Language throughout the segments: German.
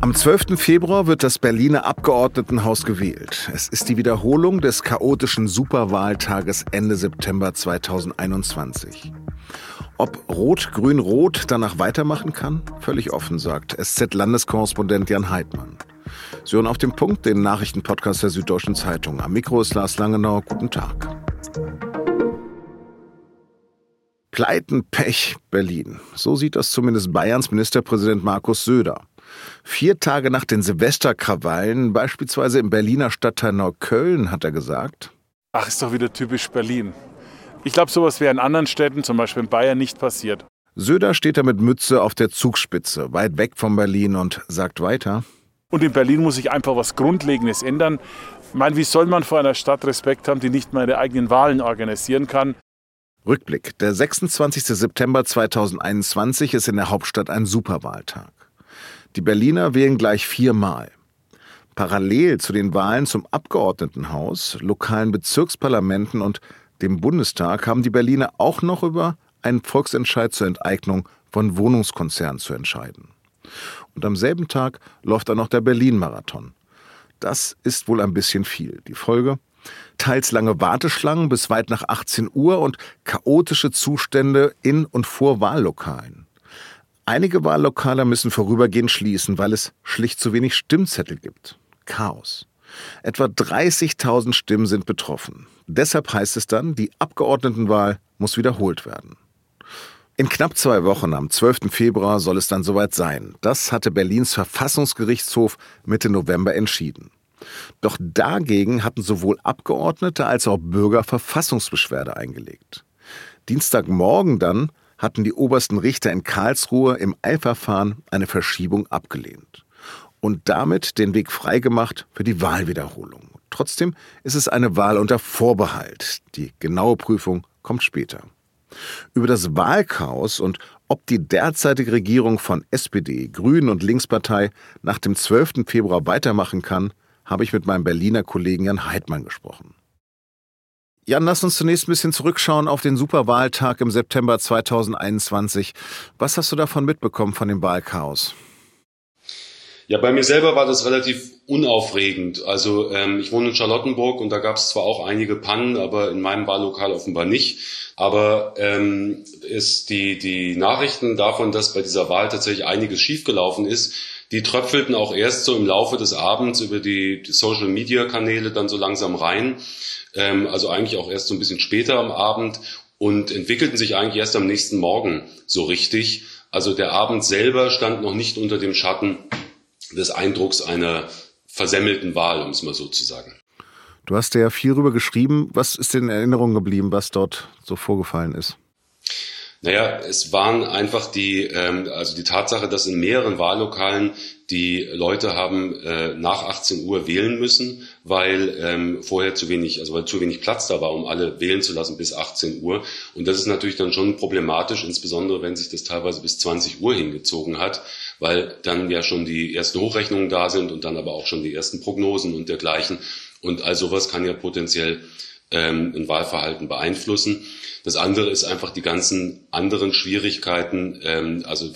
Am 12. Februar wird das Berliner Abgeordnetenhaus gewählt. Es ist die Wiederholung des chaotischen Superwahltages Ende September 2021. Ob Rot-Grün-Rot danach weitermachen kann? Völlig offen, sagt SZ-Landeskorrespondent Jan Heidmann. Sie hören auf dem Punkt den Nachrichtenpodcast der Süddeutschen Zeitung. Am Mikro ist Lars Langenau. Guten Tag. Pleiten, Pech, Berlin. So sieht das zumindest Bayerns Ministerpräsident Markus Söder. Vier Tage nach den Silvesterkrawallen, beispielsweise im Berliner Stadtteil Neukölln, hat er gesagt. Ach, ist doch wieder typisch Berlin. Ich glaube, sowas wäre in anderen Städten, zum Beispiel in Bayern, nicht passiert. Söder steht da mit Mütze auf der Zugspitze, weit weg von Berlin und sagt weiter. Und in Berlin muss sich einfach was Grundlegendes ändern. Ich meine, wie soll man vor einer Stadt Respekt haben, die nicht mal ihre eigenen Wahlen organisieren kann? Rückblick. Der 26. September 2021 ist in der Hauptstadt ein Superwahltag. Die Berliner wählen gleich viermal. Parallel zu den Wahlen zum Abgeordnetenhaus, lokalen Bezirksparlamenten und dem Bundestag haben die Berliner auch noch über einen Volksentscheid zur Enteignung von Wohnungskonzernen zu entscheiden. Und am selben Tag läuft dann noch der Berlin-Marathon. Das ist wohl ein bisschen viel. Die Folge? Teils lange Warteschlangen bis weit nach 18 Uhr und chaotische Zustände in und vor Wahllokalen. Einige Wahllokale müssen vorübergehend schließen, weil es schlicht zu wenig Stimmzettel gibt. Chaos. Etwa 30.000 Stimmen sind betroffen. Deshalb heißt es dann, die Abgeordnetenwahl muss wiederholt werden. In knapp zwei Wochen, am 12. Februar, soll es dann soweit sein. Das hatte Berlins Verfassungsgerichtshof Mitte November entschieden. Doch dagegen hatten sowohl Abgeordnete als auch Bürger Verfassungsbeschwerde eingelegt. Dienstagmorgen dann hatten die obersten Richter in Karlsruhe im Eilverfahren eine Verschiebung abgelehnt und damit den Weg freigemacht für die Wahlwiederholung. Trotzdem ist es eine Wahl unter Vorbehalt. Die genaue Prüfung kommt später. Über das Wahlchaos und ob die derzeitige Regierung von SPD, Grünen und Linkspartei nach dem 12. Februar weitermachen kann, habe ich mit meinem Berliner Kollegen Jan Heidmann gesprochen. Jan, lass uns zunächst ein bisschen zurückschauen auf den Superwahltag im September 2021. Was hast du davon mitbekommen von dem Wahlchaos? Ja, bei mir selber war das relativ unaufregend. Also ähm, ich wohne in Charlottenburg und da gab es zwar auch einige Pannen, aber in meinem Wahllokal offenbar nicht. Aber ähm, ist die, die Nachrichten davon, dass bei dieser Wahl tatsächlich einiges schiefgelaufen ist, die tröpfelten auch erst so im Laufe des Abends über die, die Social-Media-Kanäle dann so langsam rein ähm, also eigentlich auch erst so ein bisschen später am Abend und entwickelten sich eigentlich erst am nächsten Morgen so richtig. Also der Abend selber stand noch nicht unter dem Schatten des Eindrucks einer versemmelten Wahl, um es mal so zu sagen. Du hast ja viel darüber geschrieben. Was ist in Erinnerung geblieben, was dort so vorgefallen ist? Naja, es waren einfach die, ähm, also die Tatsache, dass in mehreren Wahllokalen die Leute haben äh, nach 18 Uhr wählen müssen, weil ähm, vorher zu wenig, also weil zu wenig Platz da war, um alle wählen zu lassen bis 18 Uhr. Und das ist natürlich dann schon problematisch, insbesondere wenn sich das teilweise bis 20 Uhr hingezogen hat, weil dann ja schon die ersten Hochrechnungen da sind und dann aber auch schon die ersten Prognosen und dergleichen. Und all sowas kann ja potenziell ähm, ein Wahlverhalten beeinflussen. Das andere ist einfach die ganzen anderen Schwierigkeiten, ähm, also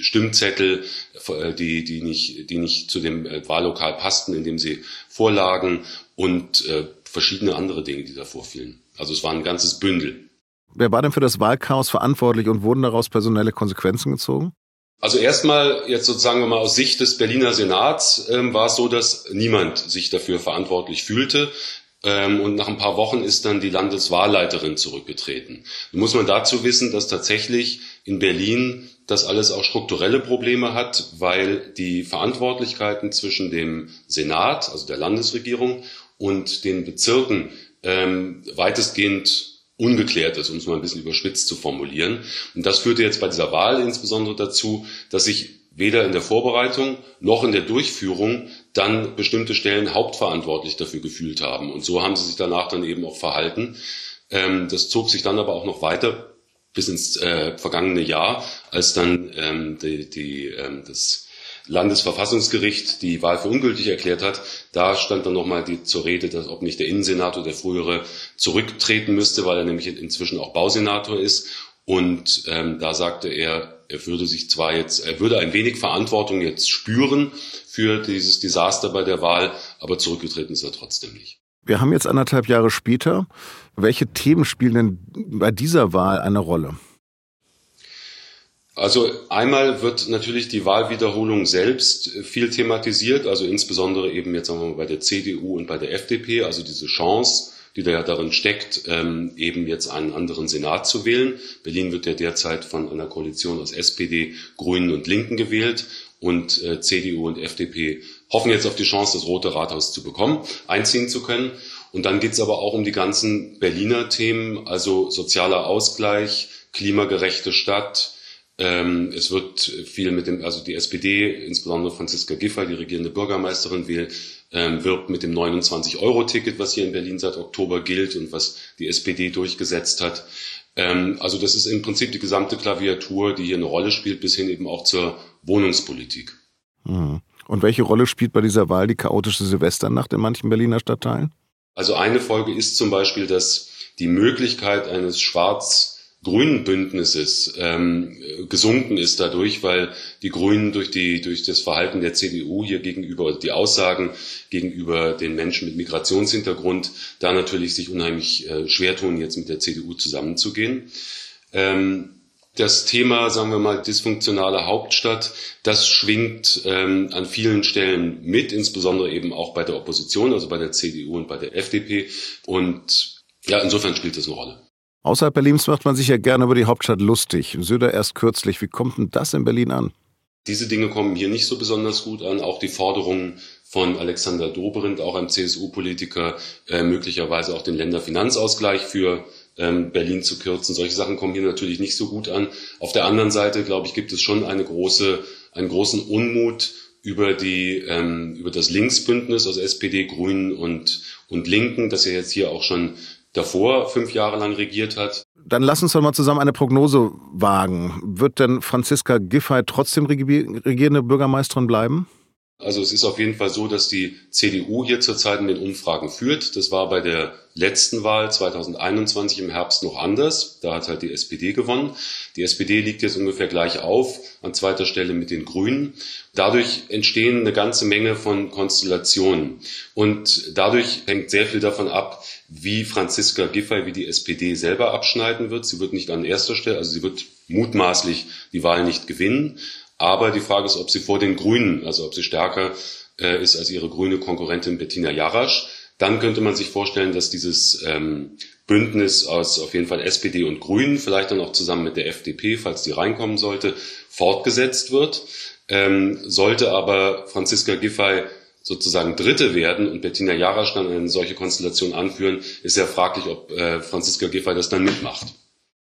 Stimmzettel, äh, die, die, nicht, die nicht zu dem äh, Wahllokal passten, in dem sie vorlagen und äh, verschiedene andere Dinge, die da vorfielen. Also es war ein ganzes Bündel. Wer war denn für das Wahlchaos verantwortlich und wurden daraus personelle Konsequenzen gezogen? Also erstmal jetzt sozusagen mal aus Sicht des Berliner Senats ähm, war es so, dass niemand sich dafür verantwortlich fühlte. Ähm, und nach ein paar Wochen ist dann die Landeswahlleiterin zurückgetreten. Nun muss man dazu wissen, dass tatsächlich in Berlin das alles auch strukturelle Probleme hat, weil die Verantwortlichkeiten zwischen dem Senat, also der Landesregierung, und den Bezirken ähm, weitestgehend ungeklärt ist, um es mal ein bisschen überspitzt zu formulieren. Und das führte jetzt bei dieser Wahl insbesondere dazu, dass sich weder in der Vorbereitung noch in der Durchführung dann bestimmte Stellen hauptverantwortlich dafür gefühlt haben. Und so haben sie sich danach dann eben auch verhalten. Ähm, das zog sich dann aber auch noch weiter bis ins äh, vergangene Jahr, als dann ähm, die, die, ähm, das Landesverfassungsgericht die Wahl für ungültig erklärt hat. Da stand dann nochmal die, zur Rede, dass ob nicht der Innensenator, der frühere, zurücktreten müsste, weil er nämlich inzwischen auch Bausenator ist. Und ähm, da sagte er, er würde sich zwar jetzt, er würde ein wenig Verantwortung jetzt spüren für dieses Desaster bei der Wahl, aber zurückgetreten ist er trotzdem nicht. Wir haben jetzt anderthalb Jahre später. Welche Themen spielen denn bei dieser Wahl eine Rolle? Also einmal wird natürlich die Wahlwiederholung selbst viel thematisiert, also insbesondere eben jetzt sagen wir mal bei der CDU und bei der FDP, also diese Chance, die da ja darin steckt, ähm, eben jetzt einen anderen Senat zu wählen. Berlin wird ja derzeit von einer Koalition aus SPD, Grünen und Linken gewählt und äh, CDU und FDP hoffen jetzt auf die Chance, das Rote Rathaus zu bekommen, einziehen zu können. Und dann geht es aber auch um die ganzen Berliner Themen, also sozialer Ausgleich, klimagerechte Stadt, ähm, es wird viel mit dem, also die SPD, insbesondere Franziska Giffey, die regierende Bürgermeisterin, will, ähm, wirbt mit dem 29-Euro-Ticket, was hier in Berlin seit Oktober gilt und was die SPD durchgesetzt hat. Ähm, also das ist im Prinzip die gesamte Klaviatur, die hier eine Rolle spielt, bis hin eben auch zur Wohnungspolitik. Mhm. Und welche Rolle spielt bei dieser Wahl die chaotische Silvesternacht in manchen Berliner Stadtteilen? Also eine Folge ist zum Beispiel, dass die Möglichkeit eines schwarz grünen Bündnisses ähm, gesunken ist dadurch, weil die Grünen durch, die, durch das Verhalten der CDU hier gegenüber, die Aussagen gegenüber den Menschen mit Migrationshintergrund, da natürlich sich unheimlich äh, schwer tun, jetzt mit der CDU zusammenzugehen. Ähm, das Thema, sagen wir mal, dysfunktionale Hauptstadt, das schwingt ähm, an vielen Stellen mit, insbesondere eben auch bei der Opposition, also bei der CDU und bei der FDP. Und ja, insofern spielt das eine Rolle. Außerhalb Berlins macht man sich ja gerne über die Hauptstadt lustig. Söder erst kürzlich. Wie kommt denn das in Berlin an? Diese Dinge kommen hier nicht so besonders gut an. Auch die Forderungen von Alexander Dobrindt, auch einem CSU-Politiker, äh, möglicherweise auch den Länderfinanzausgleich für ähm, Berlin zu kürzen. Solche Sachen kommen hier natürlich nicht so gut an. Auf der anderen Seite, glaube ich, gibt es schon eine große, einen großen Unmut über die ähm, über das Linksbündnis aus SPD, Grünen und und Linken, das ja jetzt hier auch schon davor fünf Jahre lang regiert hat. Dann lass uns doch mal zusammen eine Prognose wagen. Wird denn Franziska Giffey trotzdem regierende Bürgermeisterin bleiben? Also es ist auf jeden Fall so, dass die CDU hier zurzeit in den Umfragen führt. Das war bei der letzten Wahl 2021 im Herbst noch anders. Da hat halt die SPD gewonnen. Die SPD liegt jetzt ungefähr gleich auf, an zweiter Stelle mit den Grünen. Dadurch entstehen eine ganze Menge von Konstellationen. Und dadurch hängt sehr viel davon ab, wie Franziska Giffey, wie die SPD selber abschneiden wird. Sie wird nicht an erster Stelle, also sie wird mutmaßlich die Wahl nicht gewinnen. Aber die Frage ist, ob sie vor den Grünen, also ob sie stärker äh, ist als ihre grüne Konkurrentin Bettina Jarasch. Dann könnte man sich vorstellen, dass dieses ähm, Bündnis aus auf jeden Fall SPD und Grünen, vielleicht dann auch zusammen mit der FDP, falls die reinkommen sollte, fortgesetzt wird. Ähm, sollte aber Franziska Giffey sozusagen Dritte werden und Bettina Jarasch dann eine solche Konstellation anführen, ist ja fraglich, ob äh, Franziska Giffey das dann mitmacht.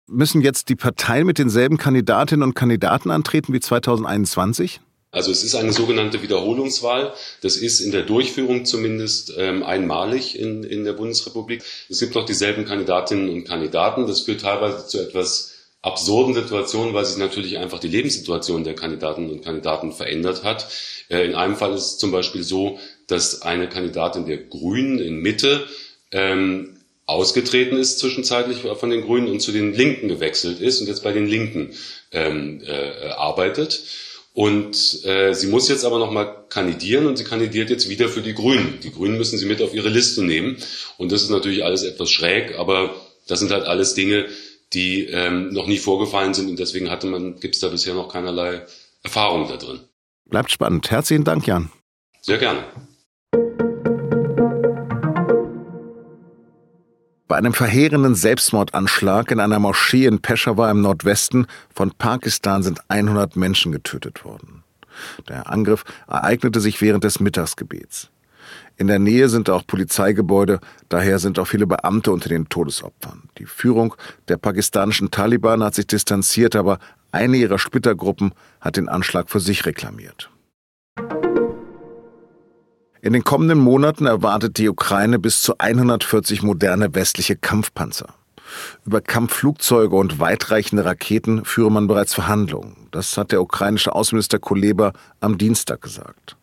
Müssen jetzt die Parteien mit denselben Kandidatinnen und Kandidaten antreten wie 2021? Also es ist eine sogenannte Wiederholungswahl. Das ist in der Durchführung zumindest ähm, einmalig in, in der Bundesrepublik. Es gibt noch dieselben Kandidatinnen und Kandidaten. Das führt teilweise zu etwas absurden Situationen, weil sich natürlich einfach die Lebenssituation der Kandidatinnen und Kandidaten verändert hat. Äh, in einem Fall ist es zum Beispiel so, dass eine Kandidatin der Grünen in Mitte ähm, ausgetreten ist zwischenzeitlich von den Grünen und zu den Linken gewechselt ist und jetzt bei den Linken ähm, äh, arbeitet. Und äh, sie muss jetzt aber nochmal kandidieren und sie kandidiert jetzt wieder für die Grünen. Die Grünen müssen sie mit auf ihre Liste nehmen. Und das ist natürlich alles etwas schräg, aber das sind halt alles Dinge, die ähm, noch nie vorgefallen sind und deswegen hatte man, gibt es da bisher noch keinerlei Erfahrung da drin. Bleibt spannend. Herzlichen Dank, Jan. Sehr gerne. Bei einem verheerenden Selbstmordanschlag in einer Moschee in Peshawar im Nordwesten von Pakistan sind 100 Menschen getötet worden. Der Angriff ereignete sich während des Mittagsgebets. In der Nähe sind auch Polizeigebäude, daher sind auch viele Beamte unter den Todesopfern. Die Führung der pakistanischen Taliban hat sich distanziert, aber eine ihrer Splittergruppen hat den Anschlag für sich reklamiert. In den kommenden Monaten erwartet die Ukraine bis zu 140 moderne westliche Kampfpanzer. Über Kampfflugzeuge und weitreichende Raketen führe man bereits Verhandlungen. Das hat der ukrainische Außenminister Kuleba am Dienstag gesagt.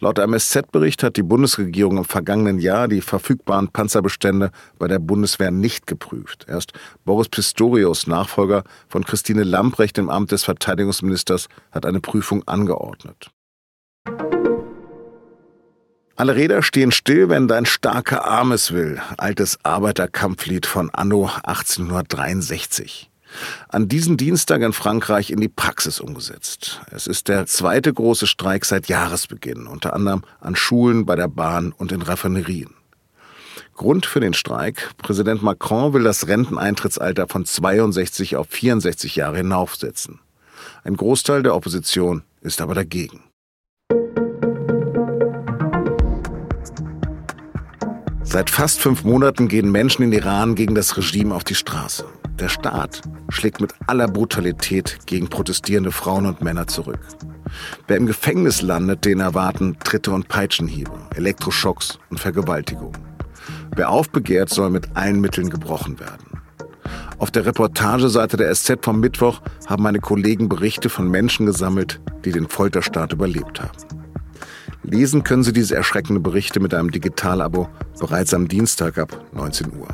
Laut einem SZ-Bericht hat die Bundesregierung im vergangenen Jahr die verfügbaren Panzerbestände bei der Bundeswehr nicht geprüft. Erst Boris Pistorius, Nachfolger von Christine Lamprecht im Amt des Verteidigungsministers, hat eine Prüfung angeordnet. Alle Räder stehen still, wenn dein starker Arm es will. Altes Arbeiterkampflied von Anno 1863 an diesem Dienstag in Frankreich in die Praxis umgesetzt. Es ist der zweite große Streik seit Jahresbeginn, unter anderem an Schulen, bei der Bahn und in Raffinerien. Grund für den Streik, Präsident Macron will das Renteneintrittsalter von 62 auf 64 Jahre hinaufsetzen. Ein Großteil der Opposition ist aber dagegen. Seit fast fünf Monaten gehen Menschen in Iran gegen das Regime auf die Straße. Der Staat schlägt mit aller Brutalität gegen protestierende Frauen und Männer zurück. Wer im Gefängnis landet, den erwarten Tritte und Peitschenhiebe, Elektroschocks und Vergewaltigung. Wer aufbegehrt, soll mit allen Mitteln gebrochen werden. Auf der Reportageseite der SZ vom Mittwoch haben meine Kollegen Berichte von Menschen gesammelt, die den Folterstaat überlebt haben. Lesen können Sie diese erschreckenden Berichte mit einem Digitalabo bereits am Dienstag ab 19 Uhr.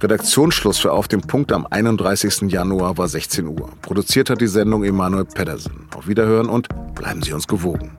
Redaktionsschluss für Auf dem Punkt am 31. Januar war 16 Uhr. Produziert hat die Sendung Emanuel Pedersen. Auf Wiederhören und bleiben Sie uns gewogen.